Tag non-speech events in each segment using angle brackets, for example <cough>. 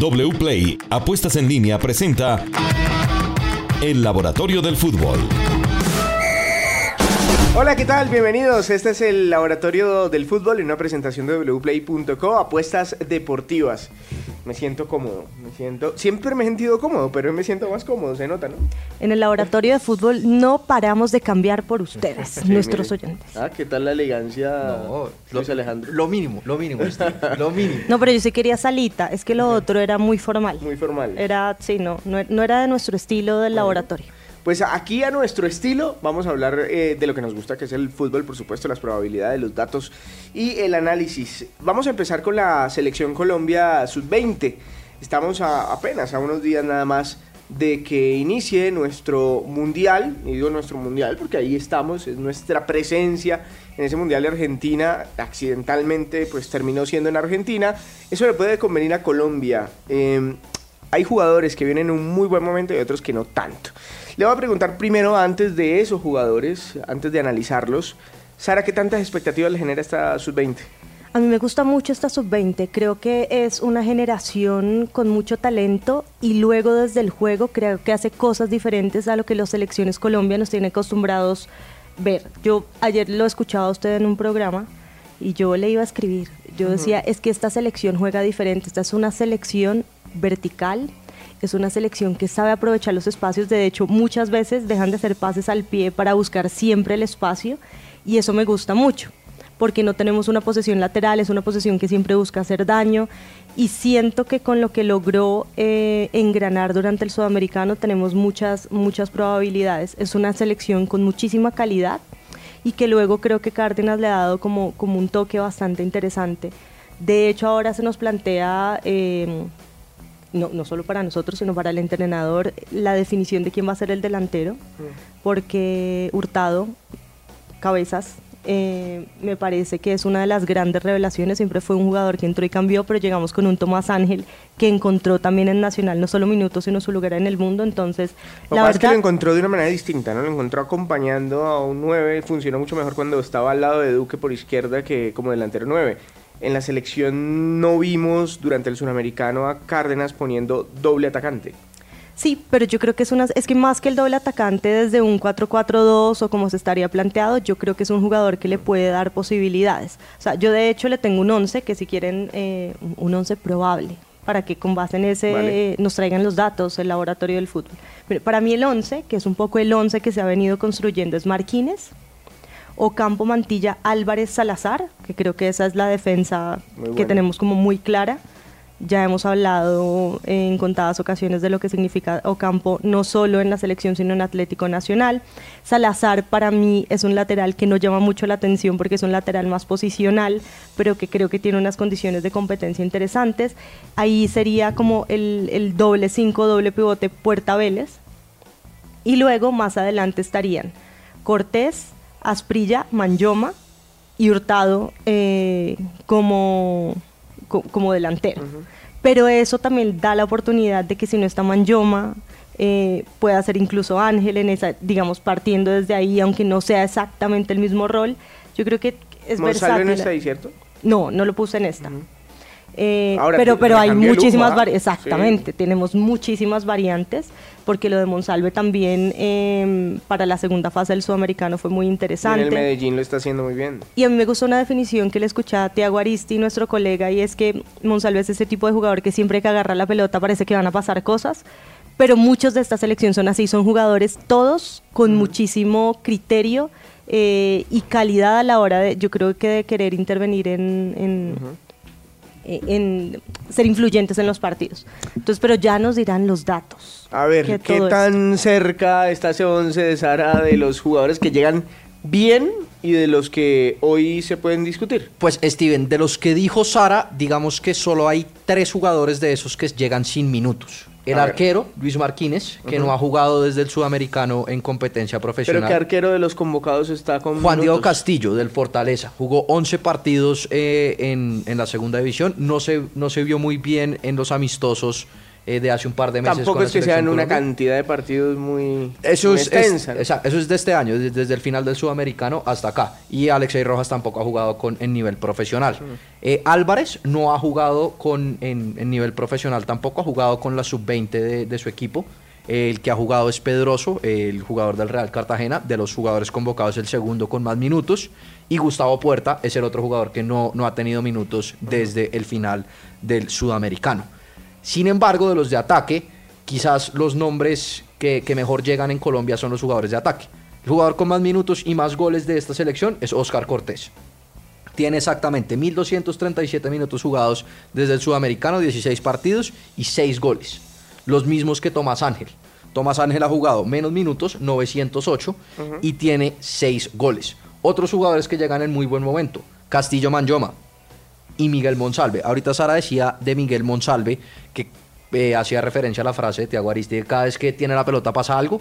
WPLAY Apuestas en línea presenta El Laboratorio del Fútbol. Hola, ¿qué tal? Bienvenidos. Este es el Laboratorio del Fútbol en una presentación de wplay.co, apuestas deportivas. Me siento cómodo, me siento... Siempre me he sentido cómodo, pero hoy me siento más cómodo, se nota, ¿no? En el Laboratorio de Fútbol no paramos de cambiar por ustedes, <laughs> Sí, nuestros mire. oyentes. Ah, ¿qué tal la elegancia, No, Luis Alejandro? Lo mínimo, lo mínimo, Steve, lo <laughs> mínimo. No, pero yo sí quería salita, es que lo otro era muy formal. Muy formal. Era, sí, no, no, no era de nuestro estilo del laboratorio. Pues aquí a nuestro estilo vamos a hablar eh, de lo que nos gusta, que es el fútbol, por supuesto, las probabilidades, los datos y el análisis. Vamos a empezar con la selección Colombia sub-20. Estamos a- apenas a unos días nada más de que inicie nuestro mundial, y digo nuestro mundial porque ahí estamos, es nuestra presencia en ese mundial de Argentina, accidentalmente pues terminó siendo en Argentina, eso le puede convenir a Colombia. Eh, hay jugadores que vienen en un muy buen momento y otros que no tanto. Le voy a preguntar primero, antes de esos jugadores, antes de analizarlos, Sara, ¿qué tantas expectativas le genera esta sub-20? A mí me gusta mucho esta sub-20, creo que es una generación con mucho talento y luego desde el juego creo que hace cosas diferentes a lo que las selecciones Colombia nos tienen acostumbrados ver. Yo ayer lo escuchaba a usted en un programa y yo le iba a escribir, yo decía, es que esta selección juega diferente, esta es una selección vertical, es una selección que sabe aprovechar los espacios, de hecho muchas veces dejan de hacer pases al pie para buscar siempre el espacio y eso me gusta mucho porque no tenemos una posesión lateral, es una posesión que siempre busca hacer daño y siento que con lo que logró eh, engranar durante el sudamericano tenemos muchas, muchas probabilidades. Es una selección con muchísima calidad y que luego creo que Cárdenas le ha dado como, como un toque bastante interesante. De hecho ahora se nos plantea... eh, no, no solo para nosotros, sino para el entrenador, la definición de quién va a ser el delantero, porque Hurtado, Cabezas, eh, me parece que es una de las grandes revelaciones, siempre fue un jugador que entró y cambió, pero llegamos con un Tomás Ángel que encontró también en Nacional no solo minutos, sino su lugar en el mundo, entonces Lo la pasa es que verdad... lo encontró de una manera distinta, ¿no? Lo encontró acompañando a un 9, funcionó mucho mejor cuando estaba al lado de Duque por izquierda que como delantero 9. En la selección no vimos durante el sudamericano a Cárdenas poniendo doble atacante. Sí, pero yo creo que es una es que más que el doble atacante desde un 4-4-2 o como se estaría planteado, yo creo que es un jugador que le puede dar posibilidades. O sea, yo de hecho le tengo un 11 que si quieren eh, un 11 probable para que con base en ese Vale. eh, nos traigan los datos el laboratorio del fútbol. Pero para mí el 11, que es un poco el 11 que se ha venido construyendo es Marquínez, Ocampo Mantilla Álvarez Salazar, que creo que esa es la defensa que tenemos como muy clara. Ya hemos hablado en contadas ocasiones de lo que significa Ocampo, no solo en la selección, sino en Atlético Nacional. Salazar para mí es un lateral que no llama mucho la atención porque es un lateral más posicional, pero que creo que tiene unas condiciones de competencia interesantes. Ahí sería como el, el doble 5, doble pivote Puerta Vélez. Y luego más adelante estarían Cortés, Asprilla, Manyoma y Hurtado eh, como, co- como delantero. Pero eso también da la oportunidad de que si no está Manyoma, eh, pueda ser incluso Ángel en esa, digamos, partiendo desde ahí, aunque no sea exactamente el mismo rol. Yo creo que es ahí, ¿cierto? No, no lo puse en esta. Eh, Ahora, pero pero hay muchísimas variantes, exactamente, tenemos muchísimas variantes, porque lo de Monsalve también eh, para la segunda fase del sudamericano fue muy En el interesante. Medellín lo está haciendo muy bien. Y a mí me gustó una definición que le escuchaba a Tiago Aristi, nuestro colega, y es que Monsalve es ese tipo de jugador que siempre que agarra la pelota parece que van a pasar cosas, pero muchos de esta selección son así, son jugadores todos con muchísimo criterio eh, y calidad a la hora de, yo creo que de querer intervenir en, en, eh, en ser influyentes en los partidos. Entonces, pero ya nos dirán los datos. A ver, que ¿qué tan cerca está ese 11 de Sara de los jugadores que llegan bien y de los que hoy se pueden discutir? Pues Steven, de los que dijo Sara, digamos que solo hay tres jugadores de esos que llegan sin minutos. El A ver. arquero, Luis Marquínez, que no ha jugado desde el sudamericano en competencia Pero profesional. ¿qué arquero de los convocados está con Juan Diego? Castillo, del Fortaleza. Jugó 11 partidos eh, en, en la segunda división. No se, no se vio muy bien en los amistosos eh, de hace un par de meses. Tampoco con es que sean una cantidad de partidos muy, Eso muy es, es- extensa. eso es de este año, desde, desde el final del sudamericano hasta acá. Y Alexei Rojas tampoco ha jugado con, en nivel profesional. Eh, Álvarez no ha jugado con, en, en nivel profesional, tampoco ha jugado con la sub-20 de, de su equipo. El que ha jugado es Pedroso, el jugador del Real Cartagena. De los jugadores convocados, el segundo con más minutos. Y Gustavo Puerta es el otro jugador que no, no ha tenido minutos desde el final del sudamericano. Sin embargo, de los de ataque, quizás los nombres que, que mejor llegan en Colombia son los jugadores de ataque. El jugador con más minutos y más goles de esta selección es Oscar Cortés. Tiene exactamente 1.237 minutos jugados desde el sudamericano, 16 partidos y 6 goles. Los mismos que Tomás Ángel. Tomás Ángel ha jugado menos minutos, 908, y tiene 6 goles. Otros jugadores que llegan en muy buen momento. Castillo Manyoma, y Miguel Monsalve. Ahorita Sara decía de Miguel Monsalve que eh, hacía referencia a la frase de Tiago Aristide, cada vez que tiene la pelota pasa algo.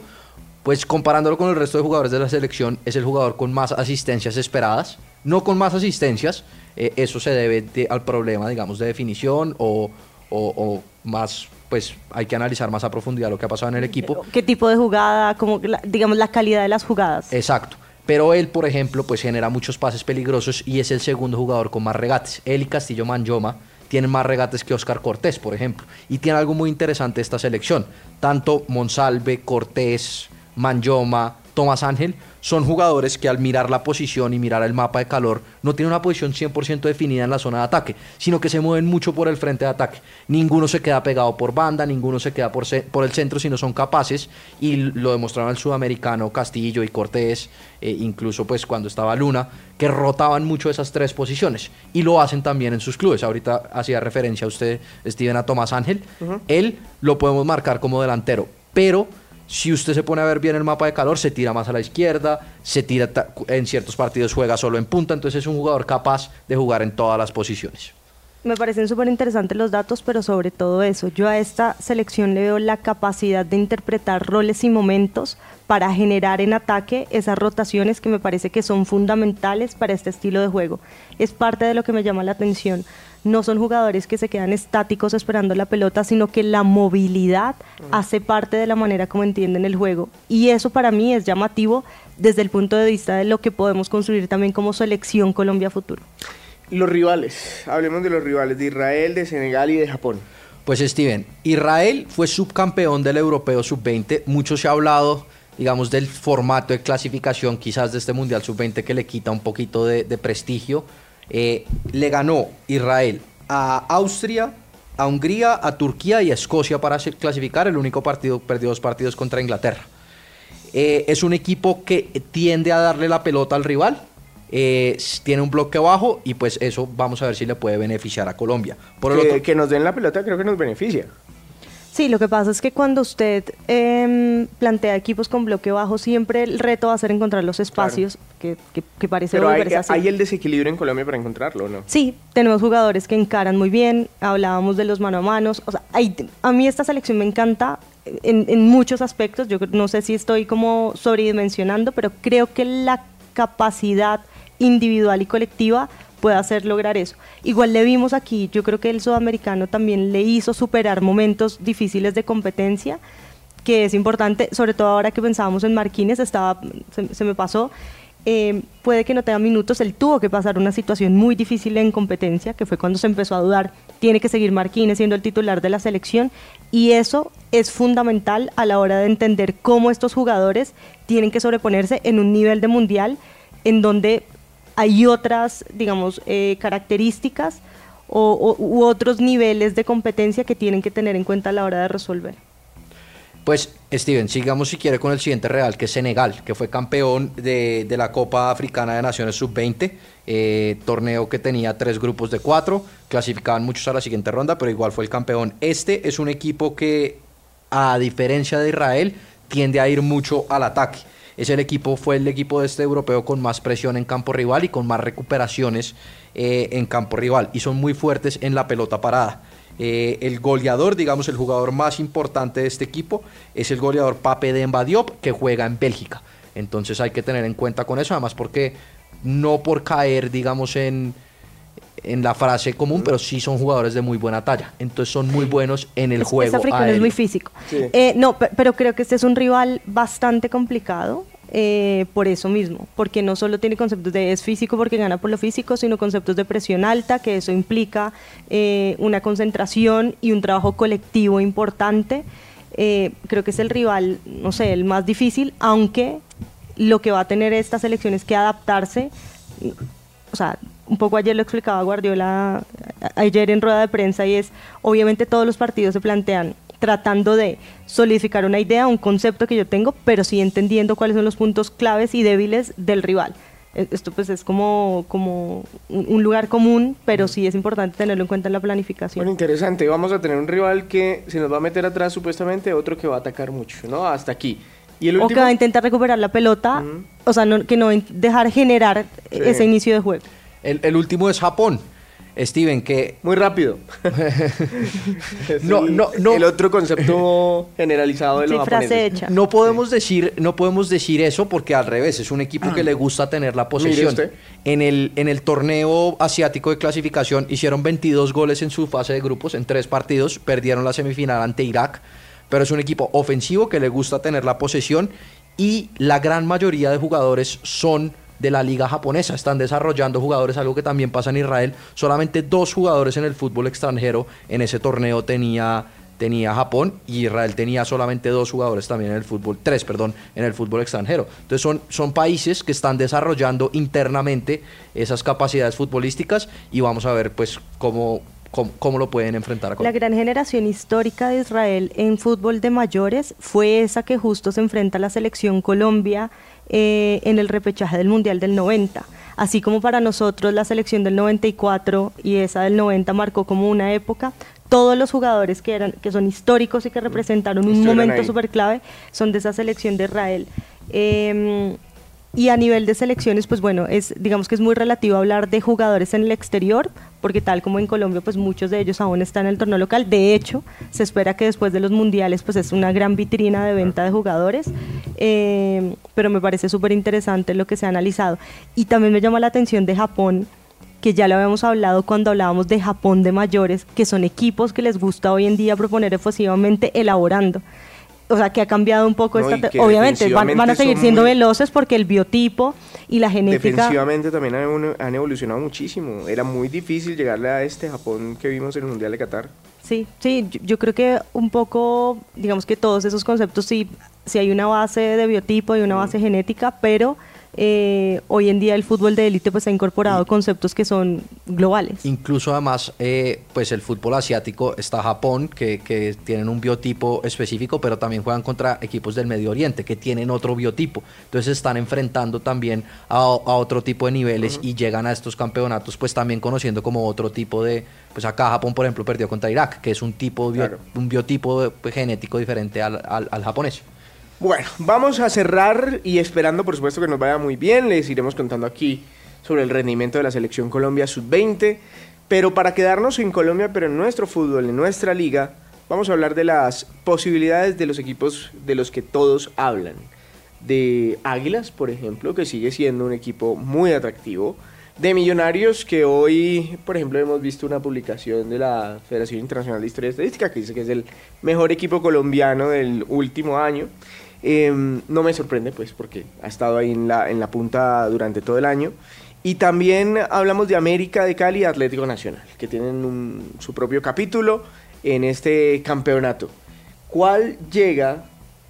Pues comparándolo con el resto de jugadores de la selección, es el jugador con más asistencias esperadas, no con más asistencias, eh, eso se debe de- al problema, digamos, de definición o, o- o más, pues hay que analizar más a profundidad lo que ha pasado en el equipo. ¿Qué tipo de jugada? Como, la- digamos, la calidad de las jugadas. Exacto. Pero él, por ejemplo, pues genera muchos pases peligrosos y es el segundo jugador con más regates. Él y Castillo Manyoma tienen más regates que Oscar Cortés, por ejemplo. Y tiene algo muy interesante esta selección. Tanto Monsalve, Cortés, Manyoma, Tomás Ángel son jugadores que al mirar la posición y mirar el mapa de calor no tienen una posición 100% definida en la zona de ataque, sino que se mueven mucho por el frente de ataque. Ninguno se queda pegado por banda, ninguno se queda por, el centro si no son capaces y lo demostraron el sudamericano Castillo y Cortés, eh, incluso pues cuando estaba Luna, que rotaban mucho esas tres posiciones y lo hacen también en sus clubes. Ahorita hacía referencia a usted, Steven, a Tomás Ángel. Él lo podemos marcar como delantero, pero si usted se pone a ver bien el mapa de calor, se tira más a la izquierda, se tira en ciertos partidos juega solo en punta, entonces es un jugador capaz de jugar en todas las posiciones. Me parecen súper interesantes los datos, pero sobre todo eso, yo a esta selección le veo la capacidad de interpretar roles y momentos para generar en ataque esas rotaciones que me parece que son fundamentales para este estilo de juego. Es parte de lo que me llama la atención. No son jugadores que se quedan estáticos esperando la pelota, sino que la movilidad hace parte de la manera como entienden el juego. Y eso para mí es llamativo desde el punto de vista de lo que podemos construir también como selección Colombia futuro. Los rivales, hablemos de los rivales de Israel, de Senegal y de Japón. Pues Steven, Israel fue subcampeón del Europeo Sub-20. Mucho se ha hablado, digamos, del formato de clasificación quizás de este Mundial Sub-20 que le quita un poquito de, prestigio. Eh, le ganó Israel a Austria, a Hungría, a Turquía y a Escocia para clasificar. El único partido, perdió dos partidos contra Inglaterra. Eh, es un equipo que tiende a darle la pelota al rival. Eh, tiene un bloque bajo y pues eso vamos a ver si le puede beneficiar a Colombia. Por el que, otro- que nos den la pelota creo que nos beneficia. Sí, lo que pasa es que cuando usted em, plantea equipos con bloque bajo, siempre el reto va a ser encontrar los espacios que, que- que parece Pero hay, así. hay el desequilibrio en Colombia para encontrarlo, ¿o ¿no? Sí, tenemos jugadores que encaran muy bien, hablábamos de los mano a manos, o sea, hay- a mí esta selección me encanta en, en muchos aspectos, yo no sé si estoy como sobredimensionando, pero creo que la capacidad individual y colectiva puede hacer lograr eso. Igual le vimos aquí, yo creo que el sudamericano también le hizo superar momentos difíciles de competencia, que es importante, sobre todo ahora que pensábamos en Marquínez, estaba, se, se me pasó, eh, puede que no tenga minutos, él tuvo que pasar una situación muy difícil en competencia, que fue cuando se empezó a dudar, tiene que seguir Marquínez siendo el titular de la selección, y eso es fundamental a la hora de entender cómo estos jugadores tienen que sobreponerse en un nivel de mundial en donde hay otras, digamos, eh, características o, u otros niveles de competencia que tienen que tener en cuenta a la hora de resolver. Pues, Steven, sigamos si quiere con el siguiente real, que es Senegal, que fue campeón de, de la Copa Africana de Naciones Sub-20, eh, torneo que tenía tres grupos de cuatro, clasificaban muchos a la siguiente ronda, pero igual fue el campeón. Este es un equipo que, a diferencia de Israel, tiende a ir mucho al ataque. Es el equipo, fue el equipo de este europeo con más presión en campo rival y con más recuperaciones eh, en campo rival. Y son muy fuertes en la pelota parada. Eh, el goleador, digamos, el jugador más importante de este equipo es el goleador Pape Demba Diop, que juega en Bélgica. Entonces hay que tener en cuenta con eso, además porque no por caer, digamos, en, en la frase común, pero sí son jugadores de muy buena talla. Entonces son muy buenos en el Es- juego. Es africano, es muy físico. Sí. Eh, no, pe- pero creo que este es un rival bastante complicado. eh, por eso mismo, porque no solo tiene conceptos de es físico porque gana por lo físico, sino conceptos de presión alta, que eso implica eh, una concentración y un trabajo colectivo importante. Eh, creo que es el rival, no sé, el más difícil, aunque lo que va a tener esta selección es que adaptarse o sea, un poco ayer lo explicaba Guardiola ayer en rueda de prensa y es, obviamente todos los partidos se plantean tratando de solidificar una idea, un concepto que yo tengo, pero sí entendiendo cuáles son los puntos claves y débiles del rival. E- Esto pues es como, como un lugar común, pero sí es importante tenerlo en cuenta en la planificación. Bueno, interesante. Vamos a tener un rival que se nos va a meter atrás supuestamente, otro que va a atacar mucho, ¿no? Hasta aquí. Y el o que último... va a intentar recuperar la pelota, o sea, no- que no dejar generar Sí. ese inicio de juego. El, el último es Japón. Steven, que Muy rápido. <laughs> <laughs> No, el, no, no. El otro concepto generalizado de Sí, los frase japoneses. hecha. No podemos decir, no podemos decir eso porque al revés, es un equipo que le gusta tener la posesión. En el, en el torneo asiático de clasificación hicieron 22 goles en su fase de grupos en tres partidos, perdieron la semifinal ante Irak, pero es un equipo ofensivo que le gusta tener la posesión y la gran mayoría de jugadores son de la liga japonesa, están desarrollando jugadores, algo que también pasa en Israel, solamente dos jugadores en el fútbol extranjero en ese torneo tenía tenía Japón y Israel tenía solamente dos jugadores también en el fútbol, tres, perdón, en el fútbol extranjero. Entonces son, son países que están desarrollando internamente esas capacidades futbolísticas y vamos a ver pues cómo, cómo, cómo lo pueden enfrentar. La gran generación histórica de Israel en fútbol de mayores fue esa que justo se enfrenta a la selección Colombia eh, en el repechaje del Mundial del 90. Así como para nosotros la selección del 94 y esa del 90 marcó como una época, todos los jugadores que, eran, que son históricos y que representaron un Estuvieron momento súper clave son de esa selección de Israel. Eh, y a nivel de selecciones, pues bueno, es digamos que es muy relativo hablar de jugadores en el exterior, porque tal como en Colombia, pues muchos de ellos aún están en el torneo local. De hecho, se espera que después de los mundiales, pues es una gran vitrina de venta de jugadores. Eh, pero me parece súper interesante lo que se ha analizado. Y también me llama la atención de Japón, que ya lo habíamos hablado cuando hablábamos de Japón de mayores, que son equipos que les gusta hoy en día proponer efusivamente elaborando. O sea, que ha cambiado un poco No, esta... Obviamente, van, van a seguir siendo muy- veloces porque el biotipo y la genética... Defensivamente también han, han evolucionado muchísimo. Era muy difícil llegarle a este Japón que vimos en el Mundial de Qatar. Sí, sí, yo, yo creo que un poco, digamos que todos esos conceptos sí, sí hay una base de biotipo y una base genética, pero eh, hoy en día el fútbol de élite pues ha incorporado conceptos que son globales. Incluso además, eh, pues el fútbol asiático está Japón, que, que tienen un biotipo específico, pero también juegan contra equipos del Medio Oriente, que tienen otro biotipo. Entonces están enfrentando también a, a otro tipo de niveles y llegan a estos campeonatos, pues también conociendo como otro tipo de... Pues acá Japón, por ejemplo, perdió contra Irak, que es un tipo bio- un biotipo genético diferente al, al- al japonés. Bueno, vamos a cerrar y esperando por supuesto que nos vaya muy bien, les iremos contando aquí sobre el rendimiento de la selección Colombia Sub-20, pero para quedarnos en Colombia, pero en nuestro fútbol, en nuestra liga, vamos a hablar de las posibilidades de los equipos de los que todos hablan. De Águilas, por ejemplo, que sigue siendo un equipo muy atractivo. De Millonarios, que hoy, por ejemplo, hemos visto una publicación de la Federación Internacional de Historia y Estadística que dice que es el mejor equipo colombiano del último año. Eh, no me sorprende, pues, porque ha estado ahí en la, en la punta durante todo el año. Y también hablamos de América de Cali y Atlético Nacional, que tienen su propio capítulo en este campeonato. ¿Cuál llega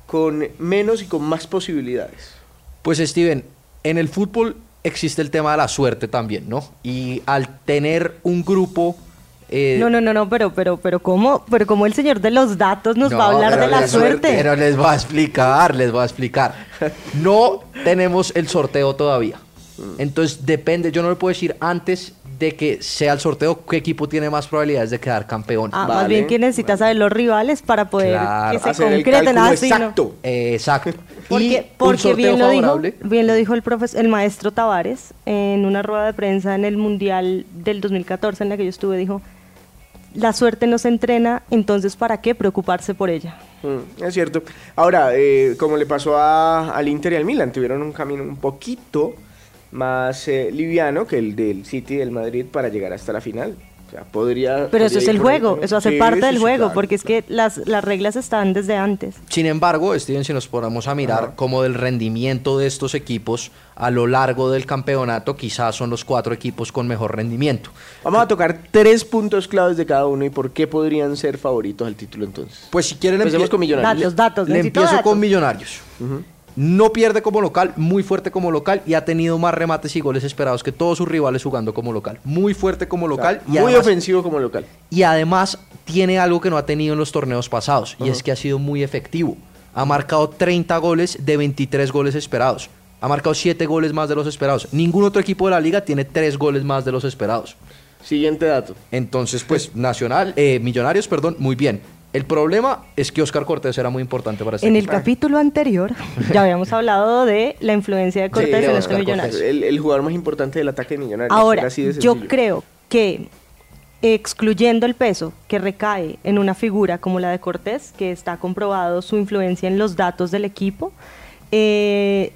con menos y con más posibilidades? Pues Steven, en el fútbol existe el tema de la suerte también, ¿no? Y al tener un grupo... eh, No, no, no, no, pero, pero, pero ¿cómo? Pero ¿cómo el señor de los datos nos No, va a hablar de la suerte? Pero les voy a explicar, les voy a explicar. No tenemos el sorteo todavía. Entonces depende, yo no le puedo decir antes de que sea el sorteo qué equipo tiene más probabilidades de quedar campeón. Ah, más Vale, bien que necesitas saber los rivales para poder Claro, que se concreten así, ¿no? exacto. Eh, exacto. <laughs> Porque, bien, lo dijo, bien lo dijo el, profes- el maestro Tavares en una rueda de prensa en el Mundial del 2014 en la que yo estuve, dijo, la suerte no se entrena, entonces ¿para qué preocuparse por ella? Mm, es cierto. Ahora, eh, como le pasó a- al Inter y al Milan, tuvieron un camino un poquito más eh, liviano que el del City y del Madrid para llegar hasta la final. O sea, podría... Pero eso es el juego, eso hace Sí, parte sí, del sí, juego, claro, porque es que las, las reglas están desde antes. Sin embargo, Steven, si nos ponemos a mirar Ajá. como del rendimiento de estos equipos a lo largo del campeonato, quizás son los cuatro equipos con mejor rendimiento. Vamos a tocar tres puntos claves de cada uno y por qué podrían ser favoritos al título entonces. Pues si quieren Empecemos con Millonarios. Datos, datos, Le empiezo datos. con Millonarios. No pierde como local, muy fuerte como local y ha tenido más remates y goles esperados que todos sus rivales jugando como local. Muy fuerte como local y, Muy además, ofensivo como local. y además tiene algo que no ha tenido en los torneos pasados y es que ha sido muy efectivo. Ha marcado 30 goles de 23 goles esperados. Ha marcado 7 goles más de los esperados. Ningún otro equipo de la liga tiene 3 goles más de los esperados. Siguiente dato. Entonces, pues, Nacional, eh, Millonarios, perdón, muy bien. El problema es que Oscar Cortés era muy importante para este En el equipo. capítulo anterior <laughs> ya habíamos hablado de la influencia de Cortés Sí, en este Oscar Millonarios. El, el jugador más importante del ataque de Millonarios. Ahora, Era así de yo creo que excluyendo el peso que recae en una figura como la de Cortés, que está comprobado su influencia en los datos del equipo, eh,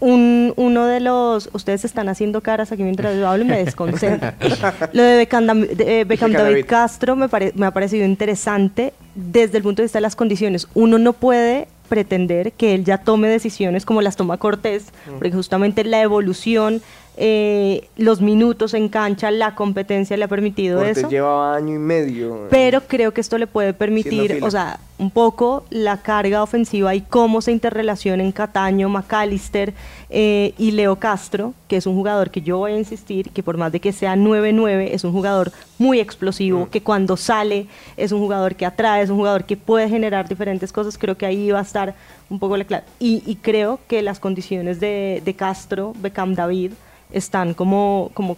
un- uno de los... Ustedes están haciendo caras aquí mientras yo hablo y me desconcentro. <laughs> Lo de Beckham, de- Beckham Beckham David David. Castro me, pare- me ha parecido interesante desde el punto de vista de las condiciones. Uno no puede pretender que él ya tome decisiones como las toma Cortés, porque justamente la evolución, eh, los minutos en cancha, la competencia le ha permitido Cortés eso. llevaba año y medio. Pero creo que esto le puede permitir, o sea, un poco la carga ofensiva y cómo se interrelacionan Cataño, McAllister eh, y Leo Castro, que es un jugador que yo voy a insistir, que por más de que sea 9-9, es un jugador muy explosivo, Mm. que cuando sale es un jugador que atrae, es un jugador que puede generar diferentes cosas. Creo que ahí va a estar un poco la clave. Y, y creo que las condiciones de, de Castro, Beckham David, están como, como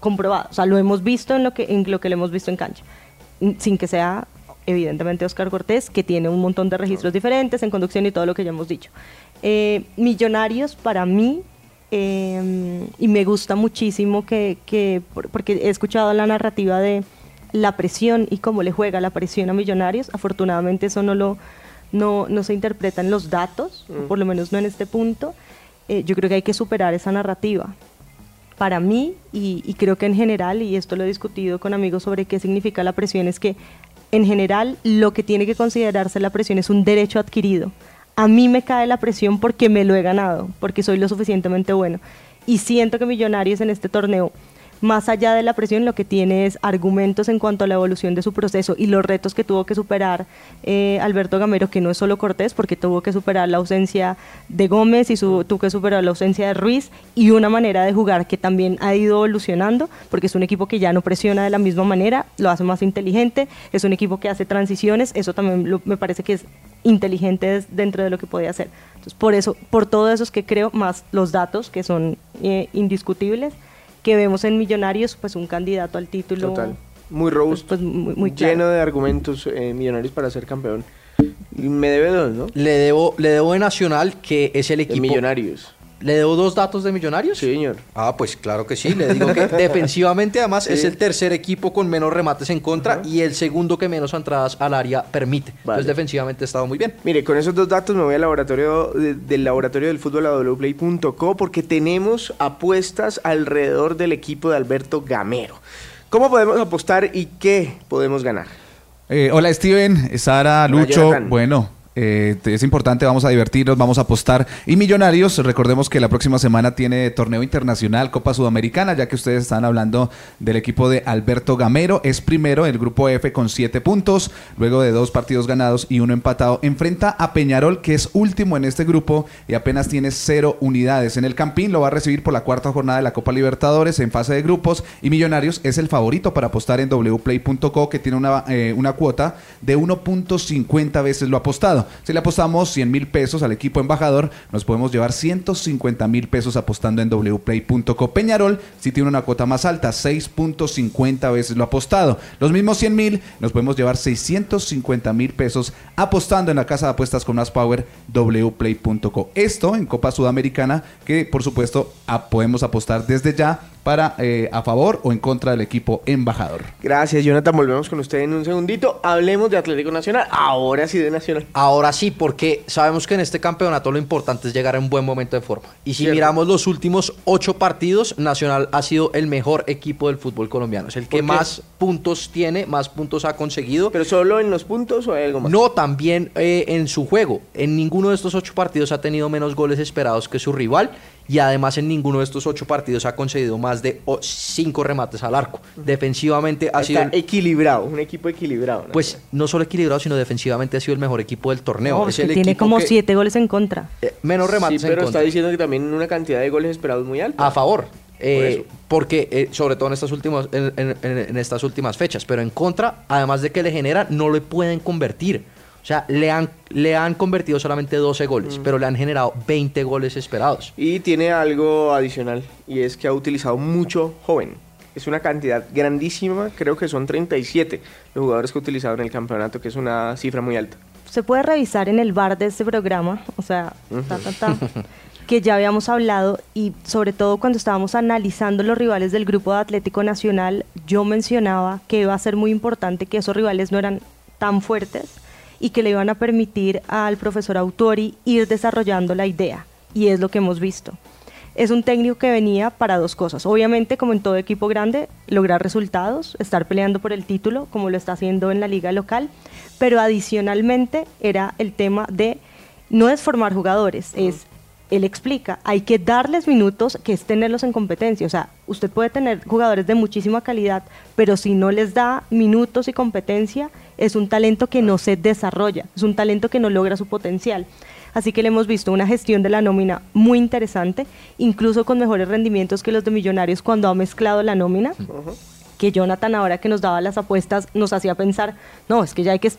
comprobadas. O sea, lo hemos visto en lo que, en lo que le hemos visto en cancha n- sin que sea evidentemente Oscar Cortés, que tiene un montón de registros diferentes en conducción y todo lo que ya hemos dicho. Eh, millonarios para mí, eh, y me gusta muchísimo que, que- por- porque he escuchado la narrativa de la presión y cómo le juega la presión a Millonarios, afortunadamente eso no lo no, no se interpreta en los datos, por lo menos no en este punto. Eh, yo creo que hay que superar esa narrativa para mí, y, y creo que en general, y esto lo he discutido con amigos sobre qué significa la presión, es que en general lo que tiene que considerarse la presión es un derecho adquirido. A mí me cae la presión porque me lo he ganado, porque soy lo suficientemente bueno. Y siento que Millonarios en este torneo, más allá de la presión, lo que tiene es argumentos en cuanto a la evolución de su proceso y los retos que tuvo que superar eh, Alberto Gamero, que no es solo Cortés, porque tuvo que superar la ausencia de Gómez y su- tuvo que superar la ausencia de Ruiz y una manera de jugar que también ha ido evolucionando, porque es un equipo que ya no presiona de la misma manera, lo hace más inteligente, es un equipo que hace transiciones, eso también lo- me parece que es inteligente dentro de lo que puede hacer. Entonces, por eso, por todo eso es que creo, más los datos que son eh, indiscutibles, que vemos en Millonarios, pues un candidato al título. Total. Muy robusto. Pues, muy- muy claro. lleno de argumentos eh, millonarios para ser campeón. Y Me debe dos, ¿no? Le debo, le debo de Nacional, que es el De equipo. millonarios. ¿Le debo dos datos de Millonarios? Sí, señor. Ah, pues claro que sí. Le digo que <laughs> defensivamente, además, Sí. es el tercer equipo con menos remates en contra y el segundo que menos entradas al área permite. Vale. Entonces, defensivamente ha estado muy bien. Mire, con esos dos datos me voy al laboratorio de- del laboratorio del fútbol a wplay.co porque tenemos apuestas alrededor del equipo de Alberto Gamero. ¿Cómo podemos apostar y qué podemos ganar? Eh, hola Steven, Sara, Hola, Lucho. Bueno, eh, es importante, vamos a divertirnos, vamos a apostar. Y Millonarios, recordemos que la próxima semana tiene torneo internacional, Copa Sudamericana, ya que ustedes están hablando del equipo de Alberto Gamero. Es primero el grupo F con siete puntos, luego de dos partidos ganados y uno empatado. Enfrenta a Peñarol, que es último en este grupo y apenas tiene cero unidades. En el Campín lo va a recibir por la cuarta jornada de la Copa Libertadores en fase de grupos. Y Millonarios es el favorito para apostar en wplay.co, que tiene una, eh, una cuota de 1.50 veces lo apostado. Si le apostamos 100 mil pesos al equipo embajador, nos podemos llevar 150 mil pesos apostando en wplay.co. Peñarol si tiene una cuota más alta, 6.50 veces lo apostado. Los mismos 100 mil, nos podemos llevar 650 mil pesos apostando en la casa de apuestas con más power wplay.co. Esto en Copa Sudamericana, que por supuesto a- podemos apostar desde ya para eh, a favor o en contra del equipo embajador. Gracias, Jonathan. Volvemos con usted en un segundito. Hablemos de Atlético Nacional. Ahora sí de Nacional. Ahora sí, porque sabemos que en este campeonato lo importante es llegar en un buen momento de forma. Y si Cierto. miramos los últimos ocho partidos, Nacional ha sido el mejor equipo del fútbol colombiano. Es el que más puntos tiene, más puntos ha conseguido. ¿Pero solo en los puntos o hay algo más? No, también eh, en su juego. En ninguno de estos ocho partidos ha tenido menos goles esperados que su rival. Y además en ninguno de estos ocho partidos ha conseguido más de cinco remates al arco. Defensivamente ha sido... Está el- equilibrado, un equipo equilibrado. ¿no? Pues no solo equilibrado, sino defensivamente ha sido el mejor equipo del torneo. No, es es que el tiene como que- siete goles en contra. eh, menos remates sí, en pero contra. está diciendo que también una cantidad de goles esperados muy alta. A favor. eh, porque eh, sobre todo en estas últimas en, en- en- en estas últimas fechas pero en contra además de que le genera no le pueden convertir o sea le han le han convertido solamente 12 goles pero le han generado 20 goles esperados Y tiene algo adicional, y es que ha utilizado mucho joven. Es una cantidad grandísima, creo que son 37 los jugadores que ha utilizado en el campeonato, que es una cifra muy alta. Se puede revisar en el bar de este programa, o sea, ta, ta, ta, que ya habíamos hablado y sobre todo cuando estábamos analizando los rivales del grupo de Atlético Nacional, yo mencionaba que iba a ser muy importante que esos rivales no eran tan fuertes y que le iban a permitir al profesor Autori ir desarrollando la idea y es lo que hemos visto. Es un técnico que venía para dos cosas. Obviamente, como en todo equipo grande, lograr resultados, estar peleando por el título, como lo está haciendo en la liga local, pero adicionalmente era el tema de no es formar jugadores, es él explica, hay que darles minutos, que es tenerlos en competencia. O sea, usted puede tener jugadores de muchísima calidad, pero si no les da minutos y competencia, es un talento que no se desarrolla, es un talento que no logra su potencial. Así que le hemos visto una gestión de la nómina muy interesante, incluso con mejores rendimientos que los de Millonarios cuando ha mezclado la nómina que Jonathan ahora que nos daba las apuestas nos hacía pensar, no, es que ya hay que,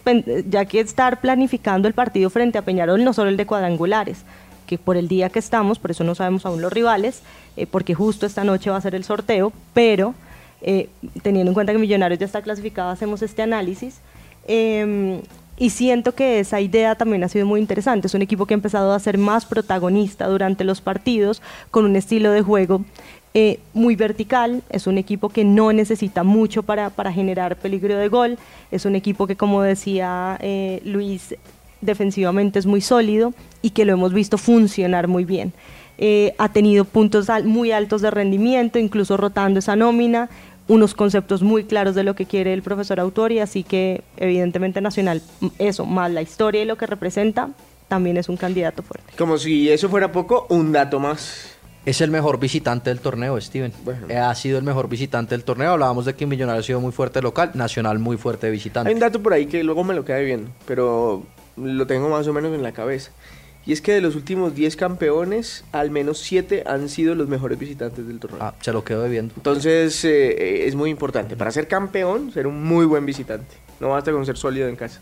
ya hay que estar planificando el partido frente a Peñarol, no solo el de cuadrangulares, que por el día que estamos, por eso no sabemos aún los rivales, eh, porque justo esta noche va a ser el sorteo, pero eh, teniendo en cuenta que Millonarios ya está clasificado, hacemos este análisis. eh, y siento que esa idea también ha sido muy interesante. Es un equipo que ha empezado a ser más protagonista durante los partidos, con un estilo de juego eh, muy vertical. Es un equipo que no necesita mucho para, para generar peligro de gol. Es un equipo que, como decía Luis, defensivamente es muy sólido y que lo hemos visto funcionar muy bien. Eh, ha tenido puntos al- muy altos de rendimiento, incluso rotando esa nómina, unos conceptos muy claros de lo que quiere el profesor Autori, así que evidentemente Nacional, eso, más la historia y lo que representa, también es un candidato fuerte. Como si eso fuera poco, un dato más. Es el mejor visitante del torneo, Steven. Bueno. Eh, Ha sido el mejor visitante del torneo. Hablábamos de que Millonarios ha sido muy fuerte local, Nacional muy fuerte visitante. Hay un dato por ahí que luego me lo queda viendo, pero lo tengo más o menos en la cabeza. Y es que de los últimos 10 campeones, al menos 7 han sido los mejores visitantes del torneo. Ah, se lo quedo debiendo. Entonces eh, es muy importante. Para ser campeón, ser un muy buen visitante. No basta con ser sólido en casa.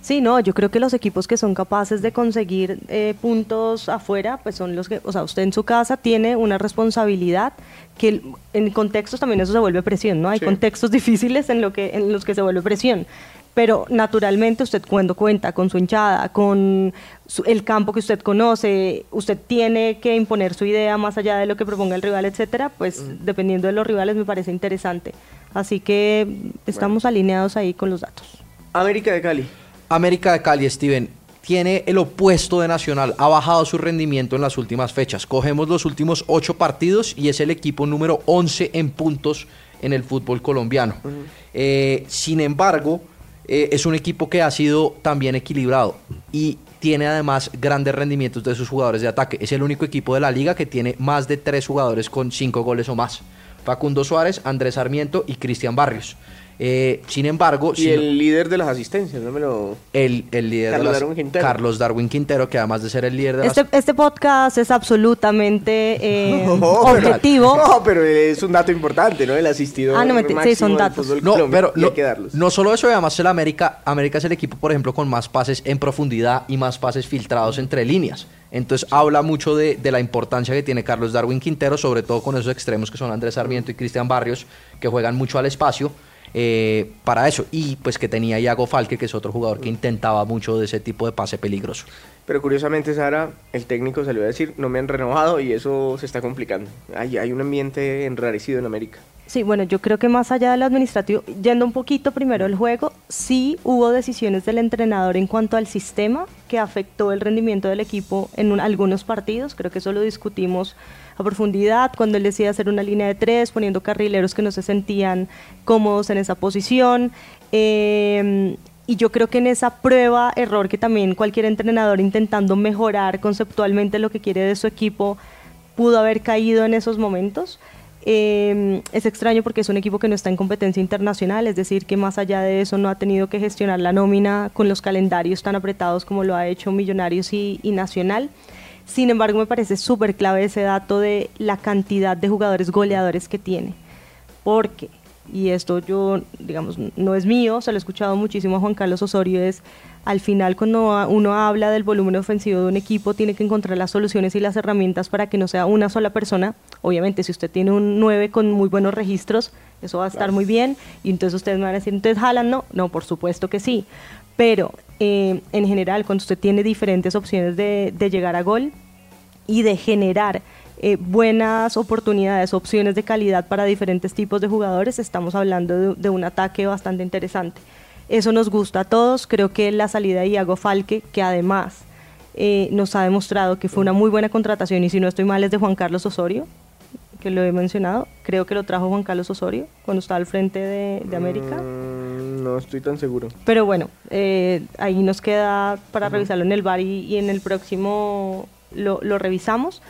Sí, no, yo creo que los equipos que son capaces de conseguir eh, puntos afuera, pues son los que, o sea, usted en su casa tiene una responsabilidad que en contextos también eso se vuelve presión, ¿no? Hay Sí. contextos <laughs> difíciles en, lo que, en los que se vuelve presión. Pero naturalmente usted cuando cuenta con su hinchada, con su- el campo que usted conoce, usted tiene que imponer su idea más allá de lo que proponga el rival, etcétera, pues dependiendo de los rivales me parece interesante. Así que estamos alineados ahí con los datos. América de Cali. América de Cali, Steven, tiene el opuesto de Nacional. Ha bajado su rendimiento en las últimas fechas. Cogemos los últimos ocho partidos y es el equipo número 11 en puntos en el fútbol colombiano. Eh, sin embargo, eh, es un equipo que ha sido también equilibrado y tiene además grandes rendimientos de sus jugadores de ataque. Es el único equipo de la liga que tiene más de tres jugadores con cinco goles o más. Facundo Suárez, Andrés Sarmiento y Cristian Barrios. Eh, sin embargo, Y si no- el líder de las asistencias, no me lo... el, el líder Carlos de las- Darwin Quintero. Carlos Darwin Quintero, que además de ser el líder de Este, las... este podcast es absolutamente eh, <laughs> No, pero- objetivo. <laughs> No, pero es un dato importante, ¿no? El asistido Ah, no, menti- sí, son datos. No, pero no, hay que darlos. no solo eso, además el América, América es el equipo, por ejemplo, con más pases en profundidad y más pases filtrados entre líneas. Entonces habla mucho de, de la importancia que tiene Carlos Darwin Quintero, sobre todo con esos extremos que son Andrés Sarmiento y Cristian Barrios, que juegan mucho al espacio. Eh, para eso. Y pues que tenía Iago Falque, que es otro jugador que intentaba mucho de ese tipo de pase peligroso. Pero curiosamente, Sara, el técnico salió a decir, no me han renovado y eso se está complicando. Hay, hay un ambiente enrarecido en América. Sí, bueno, yo creo que más allá del administrativo, yendo un poquito primero al juego, sí hubo decisiones del entrenador en cuanto al sistema que afectó el rendimiento del equipo en algunos partidos. Creo que eso lo discutimos a profundidad cuando él decía hacer una línea de tres, poniendo carrileros que no se sentían cómodos en esa posición. Eh, y yo creo que en esa prueba, error que también cualquier entrenador intentando mejorar conceptualmente lo que quiere de su equipo, pudo haber caído en esos momentos. Eh, es extraño porque es un equipo que no está en competencia internacional, es decir, que más allá de eso no ha tenido que gestionar la nómina con los calendarios tan apretados como lo ha hecho Millonarios y, y Nacional. Sin embargo, me parece súper clave ese dato de la cantidad de jugadores goleadores que tiene. Porque, y esto yo, digamos, no es mío, se lo he escuchado muchísimo a Juan Carlos Osorio, es al final cuando uno habla del volumen ofensivo de un equipo, tiene que encontrar las soluciones y las herramientas para que no sea una sola persona. Obviamente, si usted tiene un 9 con muy buenos registros, eso va a estar muy bien. Y entonces ustedes me van a decir, entonces jalan, no, no, por supuesto que sí. Pero eh, en general, cuando usted tiene diferentes opciones de, llegar a gol y de generar eh, buenas oportunidades, opciones de calidad para diferentes tipos de jugadores, estamos hablando de, de un ataque bastante interesante. Eso nos gusta a todos. Creo que la salida de Iago Falque, que además eh, nos ha demostrado que fue una muy buena contratación, y si no estoy mal es de Juan Carlos Osorio, que lo he mencionado. Creo que lo trajo Juan Carlos Osorio cuando estaba al frente de, de América. Mm, no estoy tan seguro. Pero bueno, eh, ahí nos queda para revisarlo en el bar y, y en el próximo lo, lo revisamos.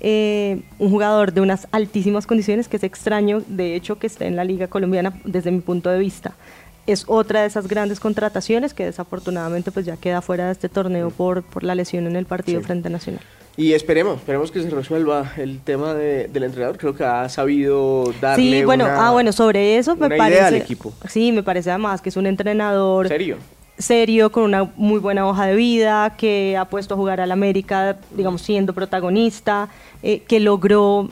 Eh, un jugador de unas altísimas condiciones que es extraño, de hecho, que esté en la Liga Colombiana desde mi punto de vista es otra de esas grandes contrataciones que desafortunadamente pues ya queda fuera de este torneo por, por la lesión en el partido Sí. frente a Nacional. Y esperemos, esperemos que se resuelva el tema de- del entrenador. Creo que ha sabido darle Sí, bueno, una- ah, bueno, sobre eso me parece. idea al equipo. Sí, me parece además que es un entrenador serio. serio, con una muy buena hoja de vida, que ha puesto a jugar al América, digamos, siendo protagonista, eh, que logró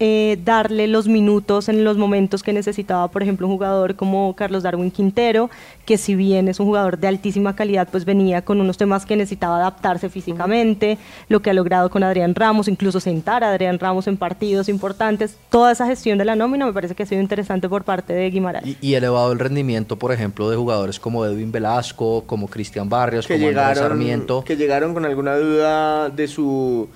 eh, darle los minutos en los momentos que necesitaba, por ejemplo, un jugador como Carlos Darwin Quintero, que si bien es un jugador de altísima calidad, pues venía con unos temas que necesitaba adaptarse físicamente, lo que ha logrado con Adrián Ramos, incluso sentar a Adrián Ramos en partidos importantes, toda esa gestión de la nómina me parece que ha sido interesante por parte de Guimaraes. Y, y elevado el rendimiento, por ejemplo, de jugadores como Edwin Velasco, como Cristian Barrios, que como Andrés llegaron, Sarmiento. que llegaron con alguna duda de su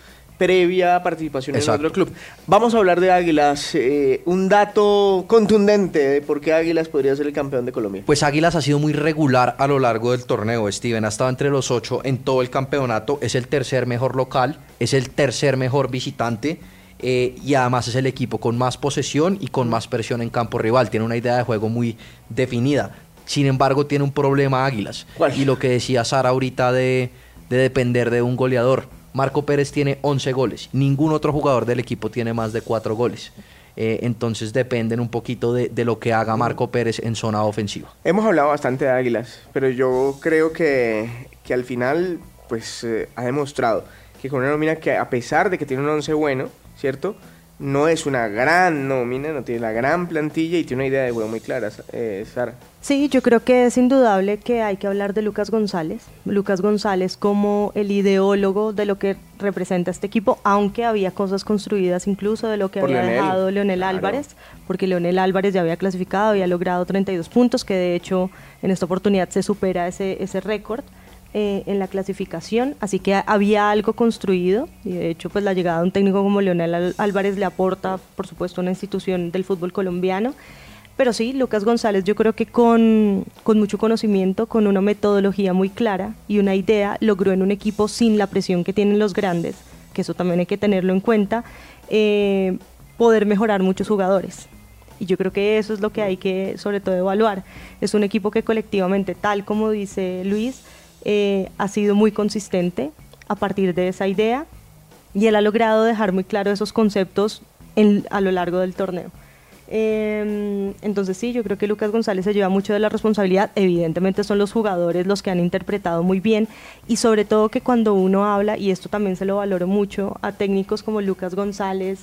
previa participación Exacto. en otro club. Vamos a hablar de Águilas, eh, un dato contundente de por qué Águilas podría ser el campeón de Colombia. Pues Águilas ha sido muy regular a lo largo del torneo, Steven. Ha estado entre los ocho en todo el campeonato. Es el tercer mejor local, es el tercer mejor visitante. eh, y además es el equipo con más posesión y con más presión en campo rival. Tiene una idea de juego muy definida. Sin embargo, tiene un problema Águilas. ¿Cuál? Y lo que decía Sara ahorita de, de depender de un goleador. Marco Pérez tiene 11 goles. Ningún otro jugador del equipo tiene más de 4 goles. Eh, entonces dependen un poquito de, lo que haga Marco Pérez en zona ofensiva. Hemos hablado bastante de Águilas, pero yo creo que, que al final pues eh, ha demostrado que con una nómina que a pesar de que tiene un once bueno, ¿cierto? No es una gran nómina, no tiene la gran plantilla y tiene una idea de juego muy clara, eh, Sara. Sí, yo creo que es indudable que hay que hablar de Lucas González. Lucas González como el ideólogo de lo que representa este equipo, aunque había cosas construidas incluso de lo que Por había Leonel. dejado Leonel Claro. Álvarez, porque Leonel Álvarez ya había clasificado, había logrado 32 puntos, que de hecho en esta oportunidad se supera ese, ese récord. Eh, en la clasificación, así que había algo construido y de hecho pues la llegada de un técnico como Leonel Álvarez le aporta por supuesto una institución del fútbol colombiano pero sí, Lucas González yo creo que con, con mucho conocimiento, con una metodología muy clara y una idea, logró en un equipo sin la presión que tienen los grandes, que eso también hay que tenerlo en cuenta, eh, poder mejorar muchos jugadores. Y yo creo que eso es lo que hay que sobre todo evaluar. Es un equipo que colectivamente, tal como dice Luis, eh, ha sido muy consistente a partir de esa idea y él ha logrado dejar muy claro esos conceptos a lo largo del torneo. Eh, entonces sí, yo creo que Lucas González se lleva mucho de la responsabilidad. Evidentemente son los jugadores los que han interpretado muy bien y sobre todo que cuando uno habla, y esto también se lo valoro mucho a técnicos como Lucas González,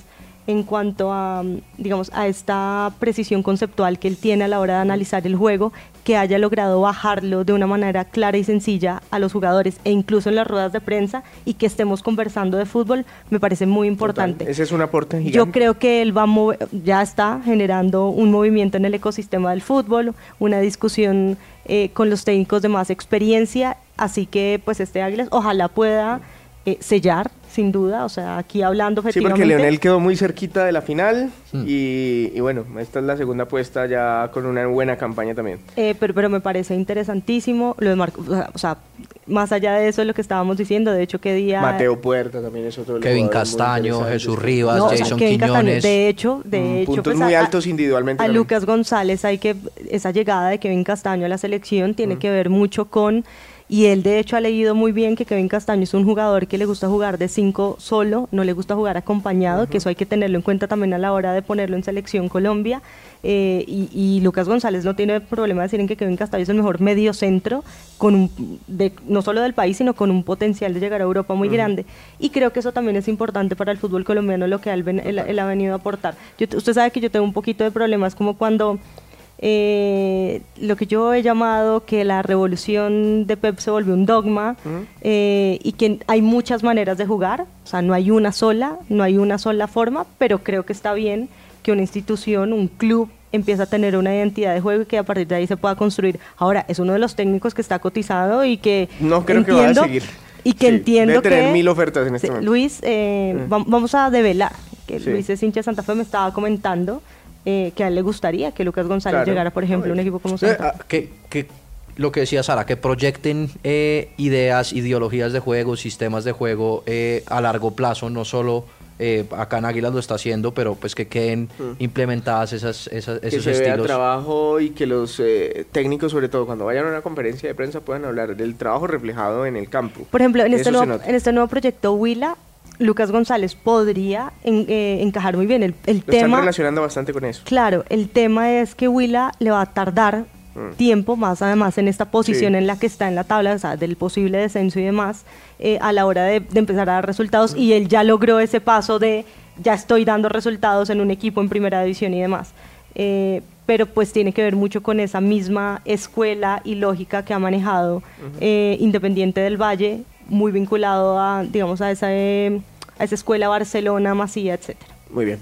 en cuanto a, digamos, a esta precisión conceptual que él tiene a la hora de analizar el juego, que haya logrado bajarlo de una manera clara y sencilla a los jugadores e incluso en las ruedas de prensa y que estemos conversando de fútbol, me parece muy importante. Ese es un aporte gigante. Yo creo que él va ya está generando un movimiento en el ecosistema del fútbol, una discusión eh, con los técnicos de más experiencia, así que pues este Águilas ojalá pueda eh, sellar sin duda, o sea, aquí hablando efectivamente. Sí, porque Leonel quedó muy cerquita de la final hmm. y, bueno, esta es la segunda apuesta ya con una buena campaña también. Eh, pero, pero me parece interesantísimo lo de Marco, o sea, más allá de eso es lo que estábamos diciendo, de hecho, qué día... Mateo Puerta también es otro Kevin Castaño, Jesús Rivas, Jason Quiñones. de hecho, de mm, hecho... Puntos pues, muy altos individualmente. A, Lucas González hay que... Esa llegada de Kevin Castaño a la selección tiene mm. que ver mucho con y él de hecho ha leído muy bien que Kevin Castaño es un jugador que le gusta jugar de cinco solo, no le gusta jugar acompañado, que eso hay que tenerlo en cuenta también a la hora de ponerlo en selección Colombia. Eh, y, Lucas González no tiene problema de decir en que Kevin Castaño es el mejor medio centro, con un, de, no solo del país, sino con un potencial de llegar a Europa muy grande. Y creo que eso también es importante para el fútbol colombiano, lo que él, ha venido a aportar. usted sabe que yo tengo un poquito de problemas como cuando eh, lo que yo he llamado que la revolución de Pep se volvió un dogma eh, y que hay muchas maneras de jugar, o sea, no hay una sola, no hay una sola forma, pero creo que está bien que una institución, un club, empiece a tener una identidad de juego y que a partir de ahí se pueda construir. Ahora, es uno de los técnicos que está cotizado y que... No creo que vaya a seguir. Y que entiendo debe tener mil ofertas en este momento. Luis, eh, vamos a develar, que Luis es hincha de Santa Fe, me estaba comentando eh, que a él le gustaría que Lucas González llegara, por ejemplo, a un equipo como Santa. Ah, que, que, lo que decía Sara, que proyecten eh, ideas, ideologías de juego, sistemas de juego eh, a largo plazo, no solo acá en Águilas lo está haciendo, pero pues que queden mm. implementadas esas, esas que esos se estilos. Vea trabajo y que los técnicos, sobre todo cuando vayan a una conferencia de prensa, puedan hablar del trabajo reflejado en el campo. Por ejemplo, en, este nuevo, en este nuevo proyecto Huila, Lucas González podría eh, encajar muy bien. El, el tema, están relacionando bastante con eso. Claro, el tema es que Willa le va a tardar mm. tiempo más además en esta posición en la que está en la tabla, o sea, del posible descenso y demás, eh, a la hora de, empezar a dar resultados y él ya logró ese paso de ya estoy dando resultados en un equipo en primera división y demás. Eh, pero pues tiene que ver mucho con esa misma escuela y lógica que ha manejado Independiente del Valle, muy vinculado a, digamos, a esa a esa escuela Barcelona, Masía, etcétera. Muy bien.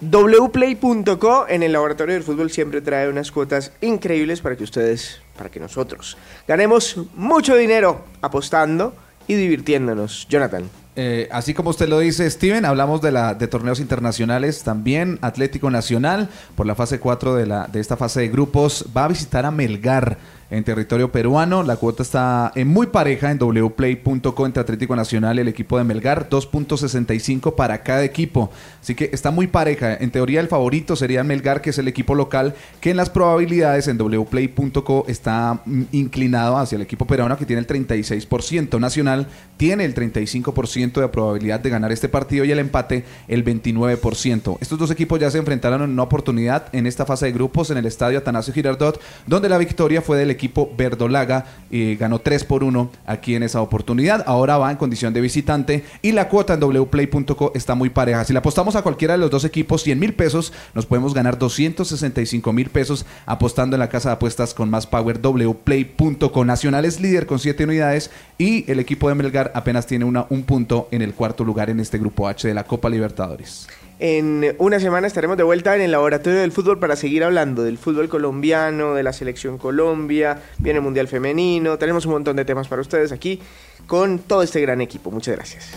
Wplay.co en el laboratorio del fútbol siempre trae unas cuotas increíbles para que ustedes, para que nosotros ganemos mucho dinero apostando y divirtiéndonos. Jonathan. Eh, así como usted lo dice, Steven, hablamos de, la, de torneos internacionales también. Atlético Nacional, por la fase 4 de, la, de esta fase de grupos, va a visitar a Melgar en territorio peruano. La cuota está en muy pareja en wplay.co entre Atlético Nacional y el equipo de Melgar, 2.65 para cada equipo. Así que está muy pareja. En teoría el favorito sería Melgar, que es el equipo local, que en las probabilidades en wplay.co está mm, inclinado hacia el equipo peruano que tiene el 36%. Nacional tiene el 35% de probabilidad de ganar este partido y el empate el 29%. Estos dos equipos ya se enfrentaron en una oportunidad en esta fase de grupos en el estadio Atanasio Girardot, donde la victoria fue del equipo verdolaga y ganó 3 por 1 aquí en esa oportunidad. Ahora va en condición de visitante y la cuota en wplay.co está muy pareja. Si le apostamos a cualquiera de los dos equipos 100 mil pesos, nos podemos ganar 265 mil pesos apostando en la casa de apuestas con más power wplay.co. Nacional es líder con 7 unidades y el equipo de Melgar apenas tiene una, un punto en el cuarto lugar en este grupo H de la Copa Libertadores. En una semana estaremos de vuelta en el laboratorio del fútbol para seguir hablando del fútbol colombiano, de la selección Colombia, viene el Mundial Femenino, tenemos un montón de temas para ustedes aquí con todo este gran equipo. Muchas gracias.